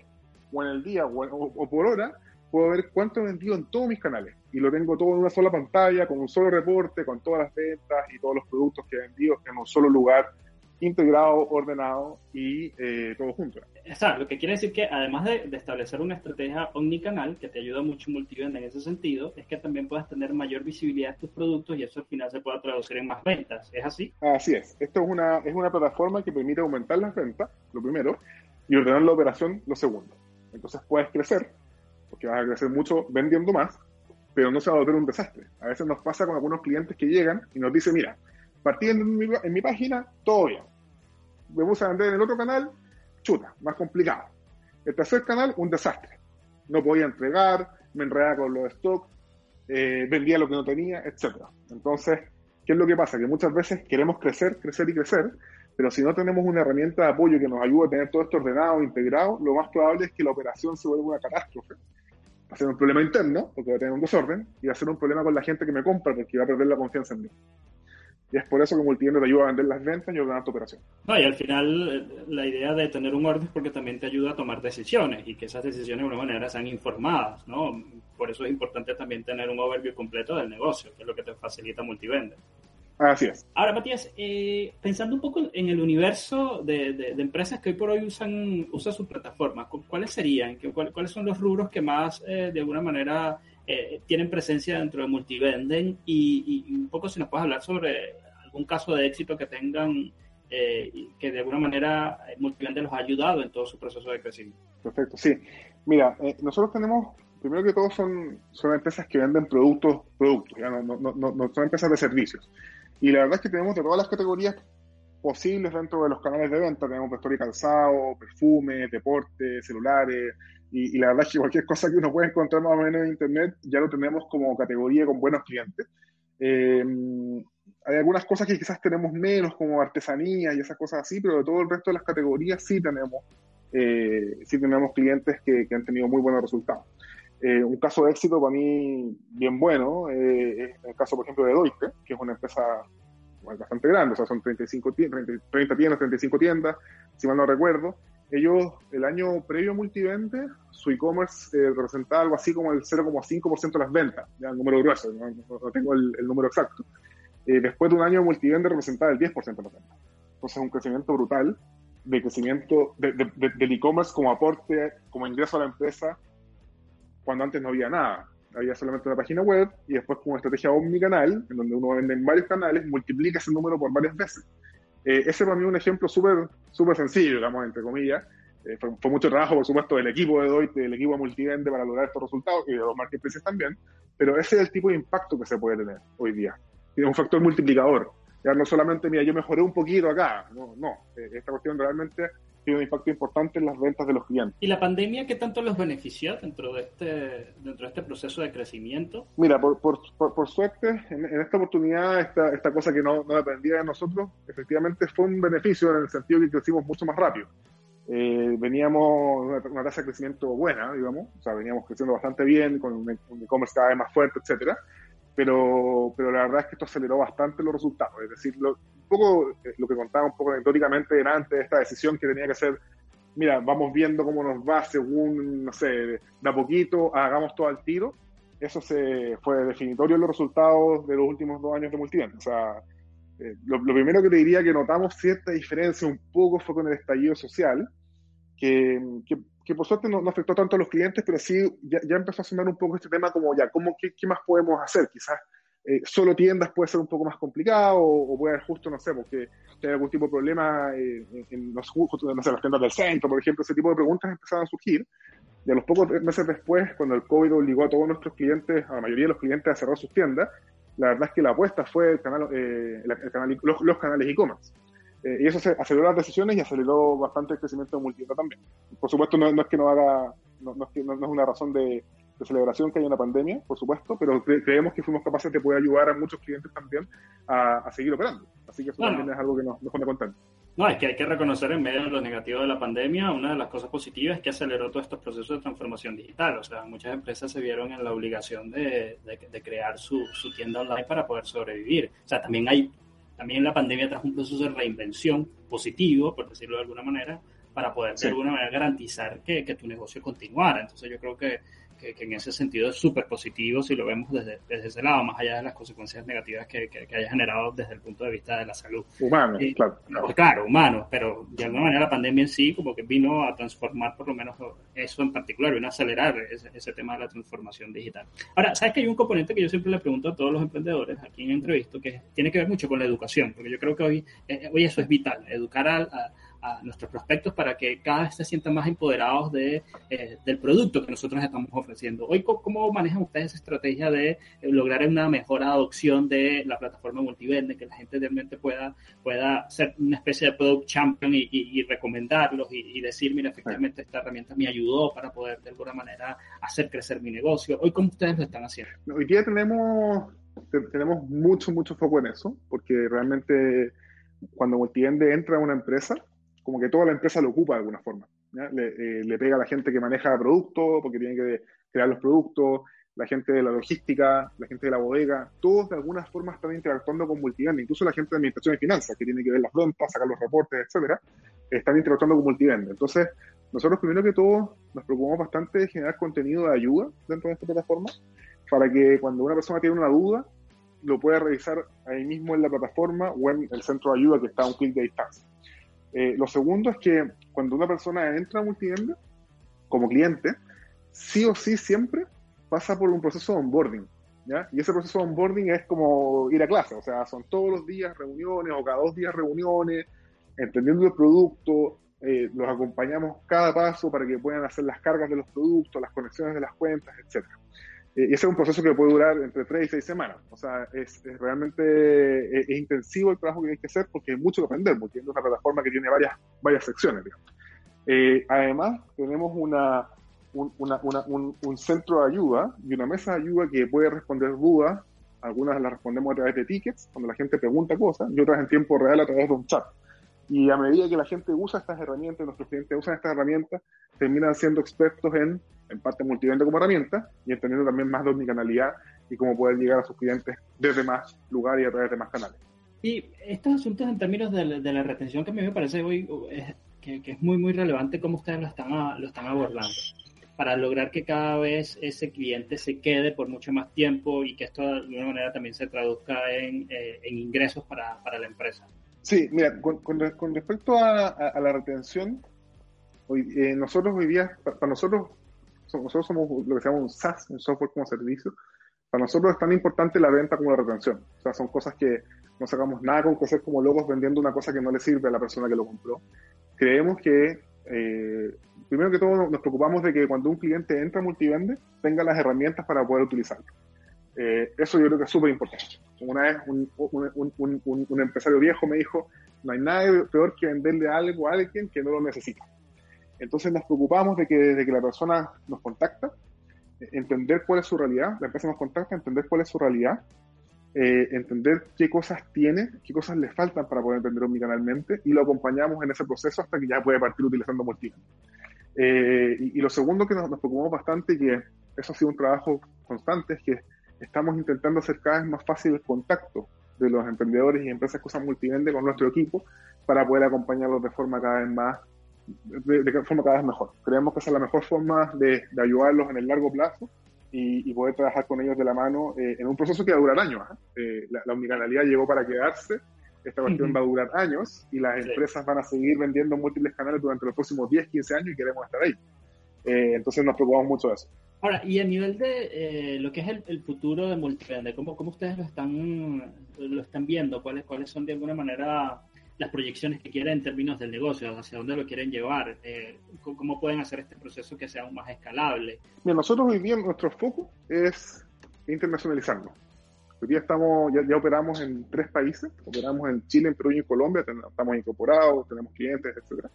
o en el día, o, o, o por hora, puedo ver cuánto he vendido en todos mis canales y lo tengo todo en una sola pantalla, con un solo reporte, con todas las ventas y todos los productos que he vendido en un solo lugar, integrado, ordenado y eh, todo junto. Exacto, lo que quiere decir que además de, de, establecer una estrategia omnicanal que te ayuda mucho multivenda en ese sentido, es que también puedas tener mayor visibilidad de tus productos y eso al final se pueda traducir en más ventas. ¿Es así? Así es. Esto es una, es una plataforma que permite aumentar las ventas, lo primero, y ordenar la operación, lo segundo. Entonces puedes crecer, porque vas a crecer mucho vendiendo más, pero no se va a volver un desastre. A veces nos pasa con algunos clientes que llegan y nos dicen, mira, partí en mi, página, todo bien. Me puse a vender en el otro canal, chuta, más complicado. El tercer canal, un desastre. No podía entregar, me enredaba con los stocks, eh, vendía lo que no tenía, etc. Entonces, ¿qué es lo que pasa? Que muchas veces queremos crecer, crecer y crecer, pero si no tenemos una herramienta de apoyo que nos ayude a tener todo esto ordenado, integrado, lo más probable es que la operación se vuelva una catástrofe va a ser un problema interno, porque va a tener un desorden, y va a ser un problema con la gente que me compra, porque va a perder la confianza en mí. Y es por eso que Multivende te ayuda a vender las ventas y ordenar tu operación. No, y al final la idea de tener un orden es porque también te ayuda a tomar decisiones y que esas decisiones de alguna manera sean informadas, ¿no? Por eso es importante también tener un overview completo del negocio, que es lo que te facilita Multivende. Así es. Ahora, Matías, eh, pensando un poco en el universo de, de, de, empresas que hoy por hoy usan, usan su plataforma, ¿cuáles serían? ¿Cuáles son los rubros que más, eh, de alguna manera, eh, tienen presencia dentro de Multivenden? Y, y, un poco si nos puedes hablar sobre algún caso de éxito que tengan, que de alguna manera Multivenden los ha ayudado en todo su proceso de crecimiento. Perfecto, sí. Mira, nosotros tenemos primero que todo son, son empresas que venden productos, productos, ya no, no, no, no, son empresas de servicios. Y la verdad es que tenemos de todas las categorías posibles dentro de los canales de venta. Tenemos vestuario y calzado, perfume, deporte, celulares. Y, y, la verdad es que cualquier cosa que uno pueda encontrar más o menos en Internet ya lo tenemos como categoría con buenos clientes. Eh, hay algunas cosas que quizás tenemos menos, como artesanía y esas cosas así, pero de todo el resto de las categorías sí tenemos, eh, sí tenemos clientes que, que han tenido muy buenos resultados. Eh, un caso de éxito para mí bien bueno eh, es el caso, por ejemplo, de Deutsche, que es una empresa bastante grande, o sea, son 35 30, 30 tiendas, 35 tiendas, si mal no recuerdo. Ellos, el año previo a Multivente, su e-commerce eh, representaba algo así como el 0,5% de las ventas, ya el número grueso, no, tengo el, número exacto. Eh, después de un año Multivente representaba el 10% de las ventas. Entonces, un crecimiento brutal de crecimiento de, del e-commerce como aporte, como ingreso a la empresa, cuando antes no había nada. Había solamente una página web y después una estrategia omnicanal, en donde uno vende en varios canales, multiplica ese número por varias veces. Eh, ese para mí es un ejemplo súper súper sencillo, digamos, entre comillas. Eh, fue, mucho trabajo, por supuesto, del equipo de Deloitte, del equipo de Multivende para lograr estos resultados y de los marketplaces también, pero ese es el tipo de impacto que se puede tener hoy día. Tiene un factor multiplicador. Ya no solamente, mira, yo mejoré un poquito acá, no, no. Eh, esta cuestión realmente tiene un impacto importante en las ventas de los clientes. ¿Y la pandemia qué tanto los benefició dentro de este, dentro de este proceso de crecimiento? Mira, por, por, por, suerte, en, esta oportunidad, esta, esta cosa que no, no, dependía de nosotros, efectivamente fue un beneficio en el sentido que crecimos mucho más rápido. Eh, veníamos una, una tasa de crecimiento buena, digamos, o sea, veníamos creciendo bastante bien, con un e-commerce cada vez más fuerte, etcétera pero, pero la verdad es que esto aceleró bastante los resultados. Es decir, lo, un poco eh, lo que contaba un poco anecdóticamente antes de esta decisión que tenía que ser, mira, vamos viendo cómo nos va según, no sé, de a poquito, hagamos todo al tiro. Eso se fue definitorio en los resultados de los últimos dos años de Multivent. O sea, eh, lo, primero que te diría que notamos cierta diferencia un poco fue con el estallido social, que, que que por suerte no, afectó tanto a los clientes, pero sí ya, empezó a sonar un poco este tema como ya, ¿cómo, qué, más podemos hacer? Quizás eh, solo tiendas puede ser un poco más complicado o, puede haber justo, no sé, porque hay algún tipo de problema eh, en, los, las tiendas del centro, por ejemplo, ese tipo de preguntas empezaron a surgir. Y a los pocos meses después, cuando el COVID obligó a todos nuestros clientes, a la mayoría de los clientes a cerrar sus tiendas, la verdad es que la apuesta fue el canal, eh, el canal los, los canales e-commerce. Eh, y eso aceleró las decisiones y aceleró bastante el crecimiento de Multieta también. Por supuesto, no, es que no haga, no, es no, es una razón de, celebración que haya una pandemia, por supuesto, pero creemos que fuimos capaces de poder ayudar a muchos clientes también a, seguir operando. Así que eso también es algo que nos, nos pone contentos. No, es que hay que reconocer en medio de lo negativo de la pandemia, una de las cosas positivas es que aceleró todos estos procesos de transformación digital. O sea, muchas empresas se vieron en la obligación de, de, crear su, su, tienda online para poder sobrevivir. O sea, también hay también la pandemia trajo un proceso de reinvención positivo, por decirlo de alguna manera, para poder de alguna manera garantizar que, que, tu negocio continuara. Entonces yo creo que que, en ese sentido es súper positivo si lo vemos desde, desde, ese lado, más allá de las consecuencias negativas que, que, haya generado desde el punto de vista de la salud. Humano, claro. Claro, humano, pero de alguna manera la pandemia en sí como que vino a transformar por lo menos eso en particular, vino a acelerar ese, tema de la transformación digital. Ahora, ¿sabes que hay un componente que yo siempre le pregunto a todos los emprendedores aquí en entrevisto que tiene que ver mucho con la educación? Porque yo creo que hoy, eh, hoy eso es vital, educar a a nuestros prospectos para que cada vez se sientan más empoderados de, eh, del producto que nosotros estamos ofreciendo. Hoy, ¿cómo manejan ustedes esa estrategia de eh, lograr una mejor adopción de la plataforma multivende, que la gente realmente pueda, pueda ser una especie de product champion y, recomendarlos y, decir, mira, efectivamente esta herramienta me ayudó para poder de alguna manera hacer crecer mi negocio? Hoy, ¿cómo ustedes lo están haciendo? Hoy día tenemos, tenemos mucho, mucho foco en eso, porque realmente cuando Multivende entra a una empresa, como que toda la empresa lo ocupa de alguna forma. Le, eh, le, pega a la gente que maneja productos, porque tiene que crear los productos, la gente de la logística, la gente de la bodega, todos de alguna forma están interactuando con Multivende, incluso la gente de administración y finanzas, que tiene que ver las ventas, sacar los reportes, etcétera, están interactuando con Multivende. Entonces, nosotros primero que todo nos preocupamos bastante de generar contenido de ayuda dentro de esta plataforma, para que cuando una persona tiene una duda, lo pueda revisar ahí mismo en la plataforma o en el centro de ayuda que está a un clic de distancia. Eh, lo segundo es que cuando una persona entra a multivenda como cliente, sí o sí siempre pasa por un proceso de onboarding. Y ese proceso de onboarding es como ir a clase, o sea, son todos los días reuniones o cada dos días reuniones, entendiendo el producto, eh, los acompañamos cada paso para que puedan hacer las cargas de los productos, las conexiones de las cuentas, etcétera. Eh, y ese es un proceso que puede durar entre tres y seis semanas. O sea, es, realmente eh, es, intensivo el trabajo que hay que hacer porque hay mucho que aprender, porque es una plataforma que tiene varias, varias secciones. Eh, además, tenemos una, un, un, centro de ayuda y una mesa de ayuda que puede responder dudas. Algunas las respondemos a través de tickets, cuando la gente pregunta cosas, y otras en tiempo real a través de un chat. Y a medida que la gente usa estas herramientas, nuestros clientes usan estas herramientas, terminan siendo expertos en, en parte multivende como herramienta y entendiendo también más de omnicanalidad y cómo poder llegar a sus clientes desde más lugares y a través de más canales. Y estos asuntos en términos de, la retención que a mí me parece hoy que, es muy, muy relevante cómo ustedes lo están, lo están abordando para lograr que cada vez ese cliente se quede por mucho más tiempo y que esto de alguna manera también se traduzca en, eh, en ingresos para, para, la empresa. Sí, mira, con, con, respecto a, a, la retención, hoy, eh, nosotros hoy día, para, nosotros, nosotros somos lo que se llama un SaaS, un software como servicio, para nosotros es tan importante la venta como la retención. O sea, son cosas que no sacamos nada con que ser como locos vendiendo una cosa que no le sirve a la persona que lo compró. Creemos que eh, primero que todo nos preocupamos de que cuando un cliente entra a Multivende tenga las herramientas para poder utilizarlo. Eh, eso yo creo que es súper importante. Una vez un, un, empresario viejo me dijo, no hay nada peor que venderle algo a alguien que no lo necesita. Entonces nos preocupamos de que desde que la persona nos contacta, entender cuál es su realidad, la empresa nos contacta, entender cuál es su realidad, eh, entender qué cosas tiene, qué cosas le faltan para poder vender omnicanalmente y lo acompañamos en ese proceso hasta que ya puede partir utilizando Multivende. Eh, y, lo segundo que nos, preocupamos bastante, y que eso ha sido un trabajo constante, es que estamos intentando hacer cada vez más fácil el contacto de los emprendedores y empresas que usan multivende con nuestro equipo para poder acompañarlos de forma cada vez más, de, forma cada vez mejor. Creemos que esa es la mejor forma de, ayudarlos en el largo plazo y, poder trabajar con ellos de la mano eh, en un proceso que va a durar años. ¿eh? la, la omnicanalidad llegó para quedarse esta cuestión va a durar años y las empresas van a seguir vendiendo múltiples canales durante los próximos 10, 15 años y queremos estar ahí. Eh, entonces nos preocupamos mucho de eso. Ahora, y a nivel de eh, lo que es el, futuro de Multivende, ¿cómo, ¿cómo, ustedes lo están, lo están viendo? ¿Cuáles, ¿Cuáles son de alguna manera las proyecciones que quieren en términos del negocio? ¿Hacia dónde lo quieren llevar? Eh, ¿Cómo pueden hacer este proceso que sea aún más escalable? Mira, nosotros hoy día nuestro foco es internacionalizarlo. Hoy día estamos, ya, operamos en tres países, operamos en Chile, en Perú y en Colombia, estamos incorporados, tenemos clientes, etcétera.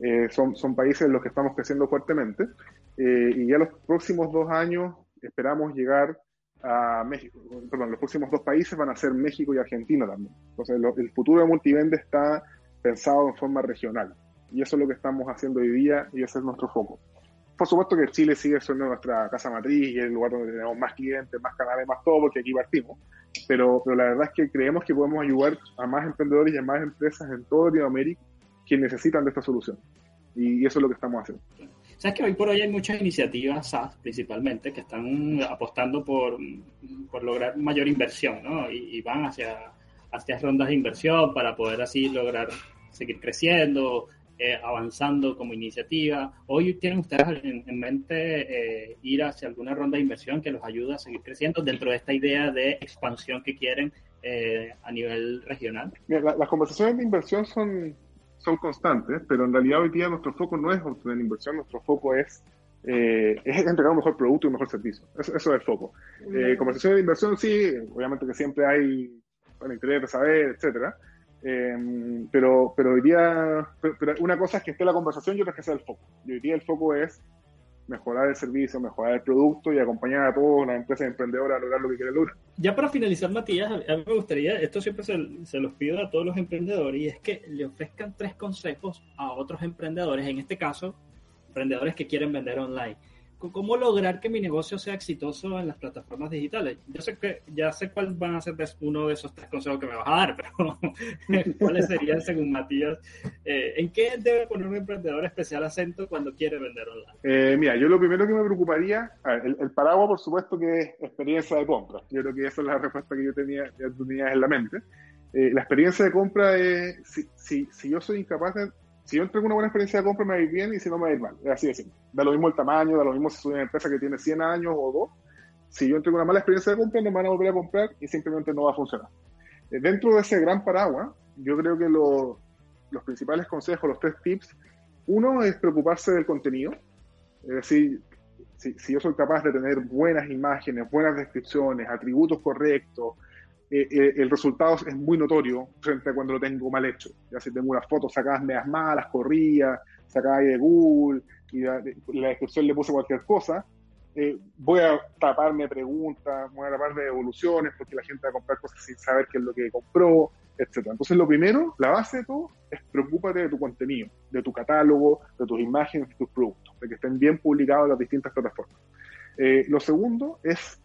Eh, son, son países en los que estamos creciendo fuertemente eh, y ya los próximos dos años esperamos llegar a México, perdón, los próximos dos países van a ser México y Argentina también. Entonces el futuro de Multivende está pensado en forma regional y eso es lo que estamos haciendo hoy día y ese es nuestro foco. Por supuesto que Chile sigue siendo nuestra casa matriz y el lugar donde tenemos más clientes, más canales, más todo, porque aquí partimos. Pero, pero la verdad es que creemos que podemos ayudar a más emprendedores y a más empresas en toda Latinoamérica que necesitan de esta solución. Y, eso es lo que estamos haciendo. Sabes que hoy por hoy hay muchas iniciativas SaaS principalmente que están apostando por, por lograr mayor inversión, ¿no? Y, y, van hacia, hacia rondas de inversión para poder así lograr seguir creciendo, eh, avanzando como iniciativa. Hoy tienen ustedes en, mente eh, ir hacia alguna ronda de inversión que los ayude a seguir creciendo dentro de esta idea de expansión que quieren eh, a nivel regional. las conversaciones de inversión son, son constantes, pero en realidad hoy día nuestro foco no es obtener inversión, nuestro foco es es entregar un mejor producto y un mejor servicio. Eso, es el foco. conversaciones de inversión, sí, obviamente que siempre hay bueno, interés de saber, etcétera, Em, pero, pero hoy día, pero, una cosa es que esté la conversación y otra es que sea el foco. Y hoy día el foco es mejorar el servicio, mejorar el producto y acompañar a todas las empresas emprendedoras a lograr lo que quieren lograr. Ya para finalizar, Matías, a mí me gustaría, esto siempre se, se, los pido a todos los emprendedores, y es que le ofrezcan tres consejos a otros emprendedores, en este caso, emprendedores que quieren vender online cómo lograr que mi negocio sea exitoso en las plataformas digitales. Yo sé que ya sé cuál van a ser uno de esos tres consejos que me vas a dar, (laughs) pero ¿cuáles serían según Matías? Eh, ¿En qué debe poner un emprendedor especial acento cuando quiere vender online? Eh, mira, yo lo primero que me preocuparía, el, paraguas por supuesto que es experiencia de compra. Yo creo que esa es la respuesta que yo tenía, tenía en la mente. Eh, la experiencia de compra es, si, si, si yo soy incapaz de si yo entrego una buena experiencia de compra me va a ir bien y si no me va a ir mal. Es así de simple. Da lo mismo el tamaño, da lo mismo si soy una empresa que tiene 100 años o dos. Si yo entrego una mala experiencia de compra, no me van a volver a comprar y simplemente no va a funcionar. Eh, dentro de ese gran paraguas, yo creo que los principales consejos, los tres tips, uno es preocuparse del contenido. Es decir, si, si yo soy capaz de tener buenas imágenes, buenas descripciones, atributos correctos, eh, eh, el resultado es muy notorio frente a cuando lo tengo mal hecho. Ya si tengo unas fotos sacadas medias malas, corridas, sacadas de Google, y la, descripción le puse cualquier cosa, eh, voy a taparme preguntas, voy a taparme evoluciones, porque la gente va a comprar cosas sin saber qué es lo que compró, etcétera. Entonces, lo primero, la base de todo, es preocúpate de tu contenido, de tu catálogo, de tus imágenes, de tus productos, de que estén bien publicados en las distintas plataformas. lo segundo es,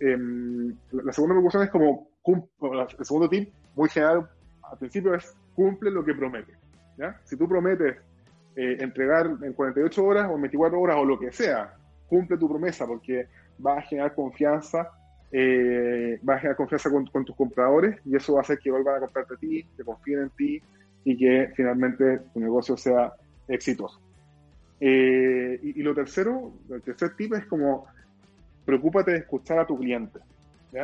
em, la segunda preocupación es como el segundo tip, muy general, al principio es cumple lo que promete. Si tú prometes eh, entregar en 48 horas o en 24 horas o lo que sea, cumple tu promesa porque va a generar confianza, eh, a generar confianza con, tus compradores y eso va a hacer que vuelvan a comprarte a ti, que confíen en ti y que finalmente tu negocio sea exitoso. Eh, y, lo tercero, el tercer tip es como preocúpate de escuchar a tu cliente.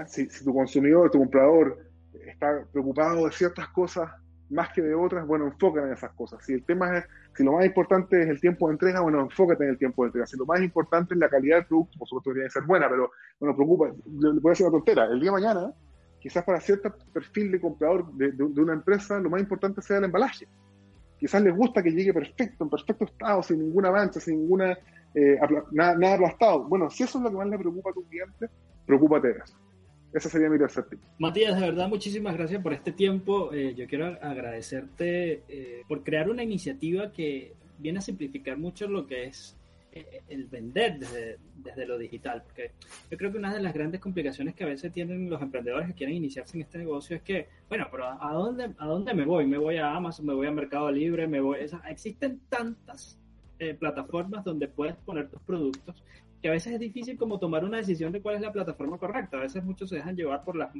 Si, si, tu consumidor, tu comprador está preocupado de ciertas cosas más que de otras, bueno, enfócate en esas cosas. Si el tema es, si lo más importante es el tiempo de entrega, bueno, enfócate en el tiempo de entrega. Si lo más importante es la calidad del producto, por supuesto tiene que ser buena, pero bueno, preocupa, le a decir una tontera, el día de mañana, quizás para cierto perfil de comprador de, una empresa, lo más importante sea el embalaje. Quizás les gusta que llegue perfecto, en perfecto estado, sin ninguna mancha, sin ninguna eh, nada, nada aplastado. Bueno, si eso es lo que más le preocupa a tu cliente, preocúpate de eso. Ese sería mi tercer tip. Matías, de verdad, muchísimas gracias por este tiempo. Eh, yo quiero agradecerte eh, por crear una iniciativa que viene a simplificar mucho lo que es eh, el vender desde, desde, lo digital. Porque yo creo que una de las grandes complicaciones que a veces tienen los emprendedores que quieren iniciarse en este negocio es que, bueno, pero ¿a dónde, a dónde me voy? ¿Me voy a Amazon? ¿Me voy a Mercado Libre? ¿Me voy? existen tantas plataformas donde puedes poner tus productos que a veces es difícil como tomar una decisión de cuál es la plataforma correcta. A veces muchos se dejan llevar por las,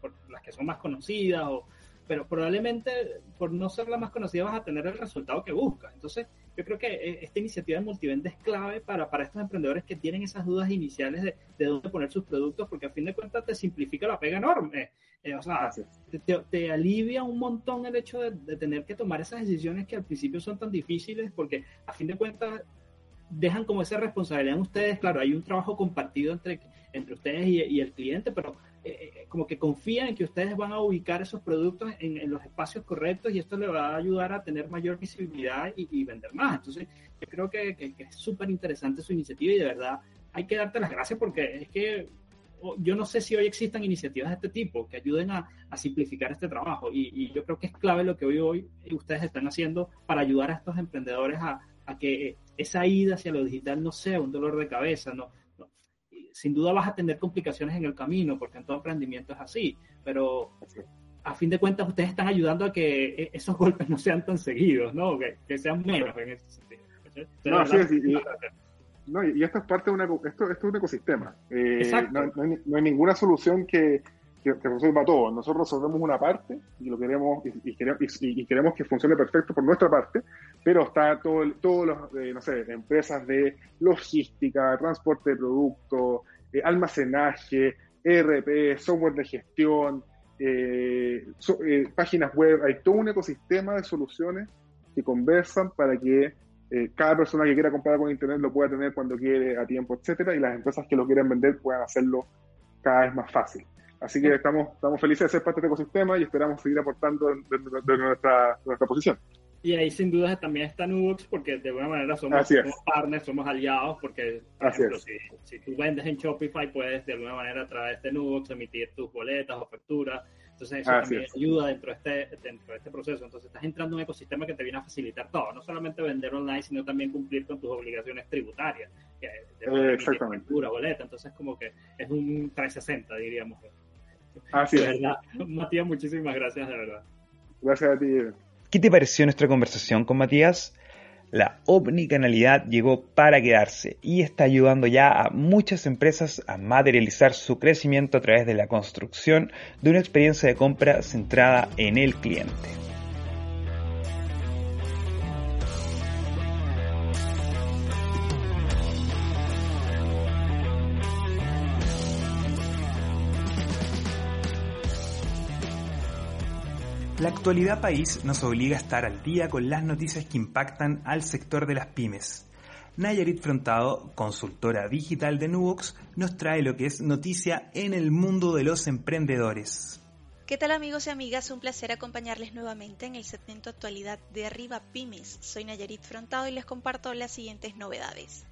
por las que son más conocidas, o, pero probablemente por no ser la más conocida vas a tener el resultado que buscas. Entonces, yo creo que eh, esta iniciativa de multivende es clave para, para estos emprendedores que tienen esas dudas iniciales de, de dónde poner sus productos, porque a fin de cuentas te simplifica la pega enorme. Eh, o sea, te, te, alivia un montón el hecho de, de, tener que tomar esas decisiones que al principio son tan difíciles, porque a fin de cuentas dejan como esa responsabilidad en ustedes. Claro, hay un trabajo compartido entre, entre ustedes y, el cliente, pero eh, eh, como que confían en que ustedes van a ubicar esos productos en, los espacios correctos y esto le va a ayudar a tener mayor visibilidad y, vender más. Entonces, yo creo que, es súper interesante su iniciativa y de verdad hay que darte las gracias porque es que yo no sé si hoy existan iniciativas de este tipo que ayuden a, simplificar este trabajo y, y, yo creo que es clave lo que hoy, hoy ustedes están haciendo para ayudar a estos emprendedores a, a que esa ida hacia lo digital no sea un dolor de cabeza, no, sin duda vas a tener complicaciones en el camino, porque en todo emprendimiento es así, pero a fin de cuentas ustedes están ayudando a que e, esos golpes no sean tan seguidos, ¿no? Que, sean menos en ese sentido. No, sí, sí, y, no, y esto es parte de una, esto, esto es un ecosistema. Eh, no, no, hay, ninguna solución que, que, que, resuelva todo. Nosotros resolvemos una parte y lo queremos y, queremos, y, queremos que funcione perfecto por nuestra parte, pero está todo todos los, eh, no sé, empresas de logística, transporte de productos, eh, almacenaje, ERP, software de gestión, eh, páginas web, hay todo un ecosistema de soluciones que conversan para que cada persona que quiera comprar con internet lo pueda tener cuando quiere, a tiempo, etcétera, y las empresas que lo quieran vender puedan hacerlo cada vez más fácil. Así que estamos, estamos felices de ser parte de este ecosistema y esperamos seguir aportando de, nuestra, nuestra posición. Y ahí sin duda también está Nubox porque de alguna manera somos, partners, somos aliados, porque por ejemplo, si, si, tú vendes en Shopify puedes de alguna manera a través de Nubox emitir tus boletas o facturas. Entonces eso también ayuda dentro de, este, dentro de este proceso. Entonces estás entrando en un ecosistema que te viene a facilitar todo, no solamente vender online, sino también cumplir con tus obligaciones tributarias. Que eh, exactamente. Factura, boleta. Entonces como que es un 360, diríamos. Así de verdad. (laughs) Matías, muchísimas gracias, de verdad. Gracias a ti. ¿Qué te pareció nuestra conversación con Matías? La omnicanalidad llegó para quedarse y está ayudando ya a muchas empresas a materializar su crecimiento a través de la construcción de una experiencia de compra centrada en el cliente. La actualidad país nos obliga a estar al día con las noticias que impactan al sector de las pymes. Nayarit Frontado, consultora digital de Nubox, nos trae lo que es noticia en el mundo de los emprendedores. ¿Qué tal amigos y amigas? Un placer acompañarles nuevamente en el segmento Actualidad de Arriba Pymes. Soy Nayarit Frontado y les comparto las siguientes novedades.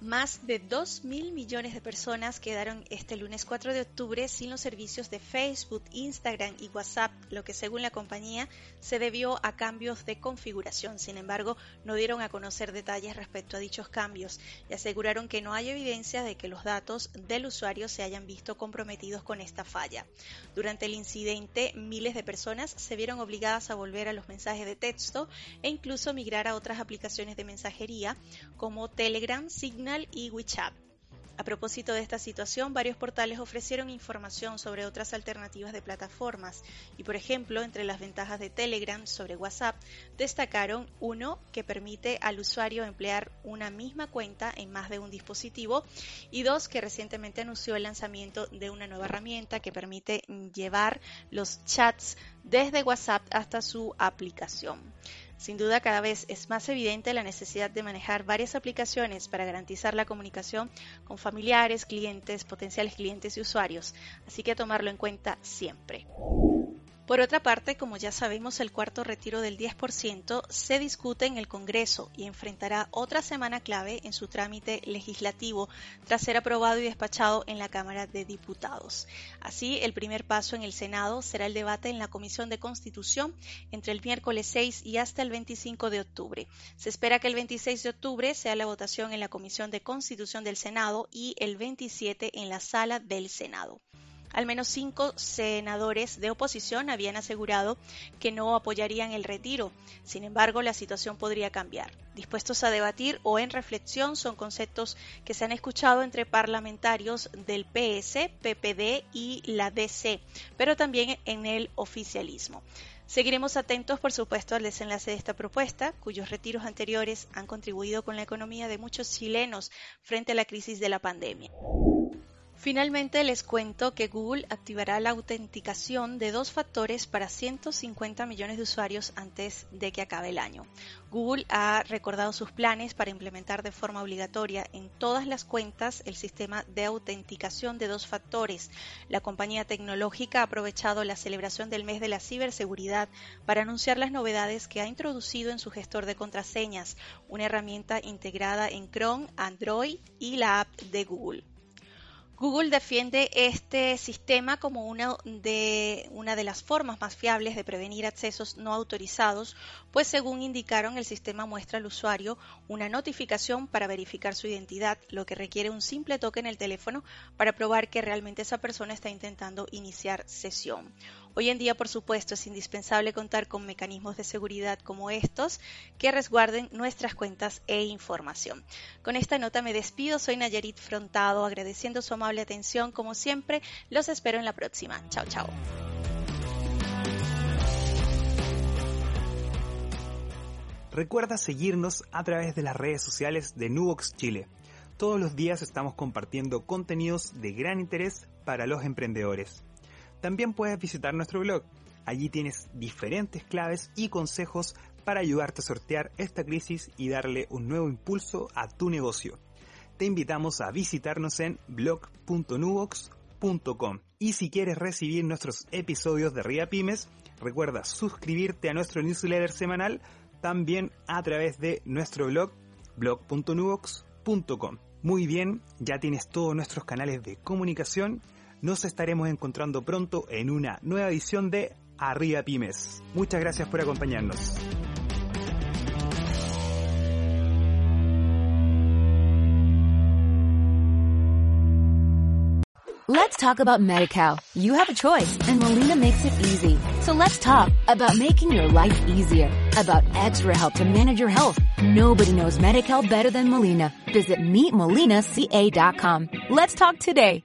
Más de 2 mil millones de personas quedaron este lunes 4 de octubre sin los servicios de Facebook, Instagram y WhatsApp, lo que según la compañía se debió a cambios de configuración. Sin embargo, no dieron a conocer detalles respecto a dichos cambios y aseguraron que no hay evidencia de que los datos del usuario se hayan visto comprometidos con esta falla. Durante el incidente, miles de personas se vieron obligadas a volver a los mensajes de texto e incluso migrar a otras aplicaciones de mensajería como Telegram, Signal, y WeChat. A propósito de esta situación, varios portales ofrecieron información sobre otras alternativas de plataformas y, por ejemplo, entre las ventajas de Telegram sobre WhatsApp, destacaron uno que permite al usuario emplear una misma cuenta en más de un dispositivo y dos que recientemente anunció el lanzamiento de una nueva herramienta que permite llevar los chats desde WhatsApp hasta su aplicación. Sin duda, cada vez es más evidente la necesidad de manejar varias aplicaciones para garantizar la comunicación con familiares, clientes, potenciales clientes y usuarios, así que tomarlo en cuenta siempre. Por otra parte, como ya sabemos, el cuarto retiro del 10% se discute en el Congreso y enfrentará otra semana clave en su trámite legislativo tras ser aprobado y despachado en la Cámara de Diputados. Así, el primer paso en el Senado será el debate en la Comisión de Constitución entre el miércoles 6 y hasta el 25 de octubre. Se espera que el 26 de octubre sea la votación en la Comisión de Constitución del Senado y el 27 en la Sala del Senado. Al menos cinco senadores de oposición habían asegurado que no apoyarían el retiro. Sin embargo, la situación podría cambiar. Dispuestos a debatir o en reflexión son conceptos que se han escuchado entre parlamentarios del PS, PPD y la DC, pero también en el oficialismo. Seguiremos atentos, por supuesto, al desenlace de esta propuesta, cuyos retiros anteriores han contribuido con la economía de muchos chilenos frente a la crisis de la pandemia. Finalmente les cuento que Google activará la autenticación de dos factores para 150 millones de usuarios antes de que acabe el año. Google ha recordado sus planes para implementar de forma obligatoria en todas las cuentas el sistema de autenticación de dos factores. La compañía tecnológica ha aprovechado la celebración del mes de la ciberseguridad para anunciar las novedades que ha introducido en su gestor de contraseñas, una herramienta integrada en Chrome, Android y la app de Google. Google defiende este sistema como una de, una de las formas más fiables de prevenir accesos no autorizados, pues según indicaron el sistema muestra al usuario una notificación para verificar su identidad, lo que requiere un simple toque en el teléfono para probar que realmente esa persona está intentando iniciar sesión. Hoy en día, por supuesto, es indispensable contar con mecanismos de seguridad como estos que resguarden nuestras cuentas e información. Con esta nota me despido, soy Nayarit Frontado, agradeciendo su amable atención como siempre, los espero en la próxima. Chao, chao. Recuerda seguirnos a través de las redes sociales de Nubox Chile. Todos los días estamos compartiendo contenidos de gran interés para los emprendedores. También puedes visitar nuestro blog. Allí tienes diferentes claves y consejos para ayudarte a sortear esta crisis y darle un nuevo impulso a tu negocio. Te invitamos a visitarnos en blog.nubox.com. Y si quieres recibir nuestros episodios de Ría Pymes, recuerda suscribirte a nuestro newsletter semanal también a través de nuestro blog blog.nubox.com. Muy bien, ya tienes todos nuestros canales de comunicación nos estaremos encontrando pronto en una nueva edición de Arriba Pymes. Muchas gracias por acompañarnos. Let's talk about MediCal. You have a choice and Molina makes it easy. So let's talk about making your life easier, about extra help to manage your health. Nobody knows MediCal better than Molina. Visit meetmolinaca.com. Let's talk today.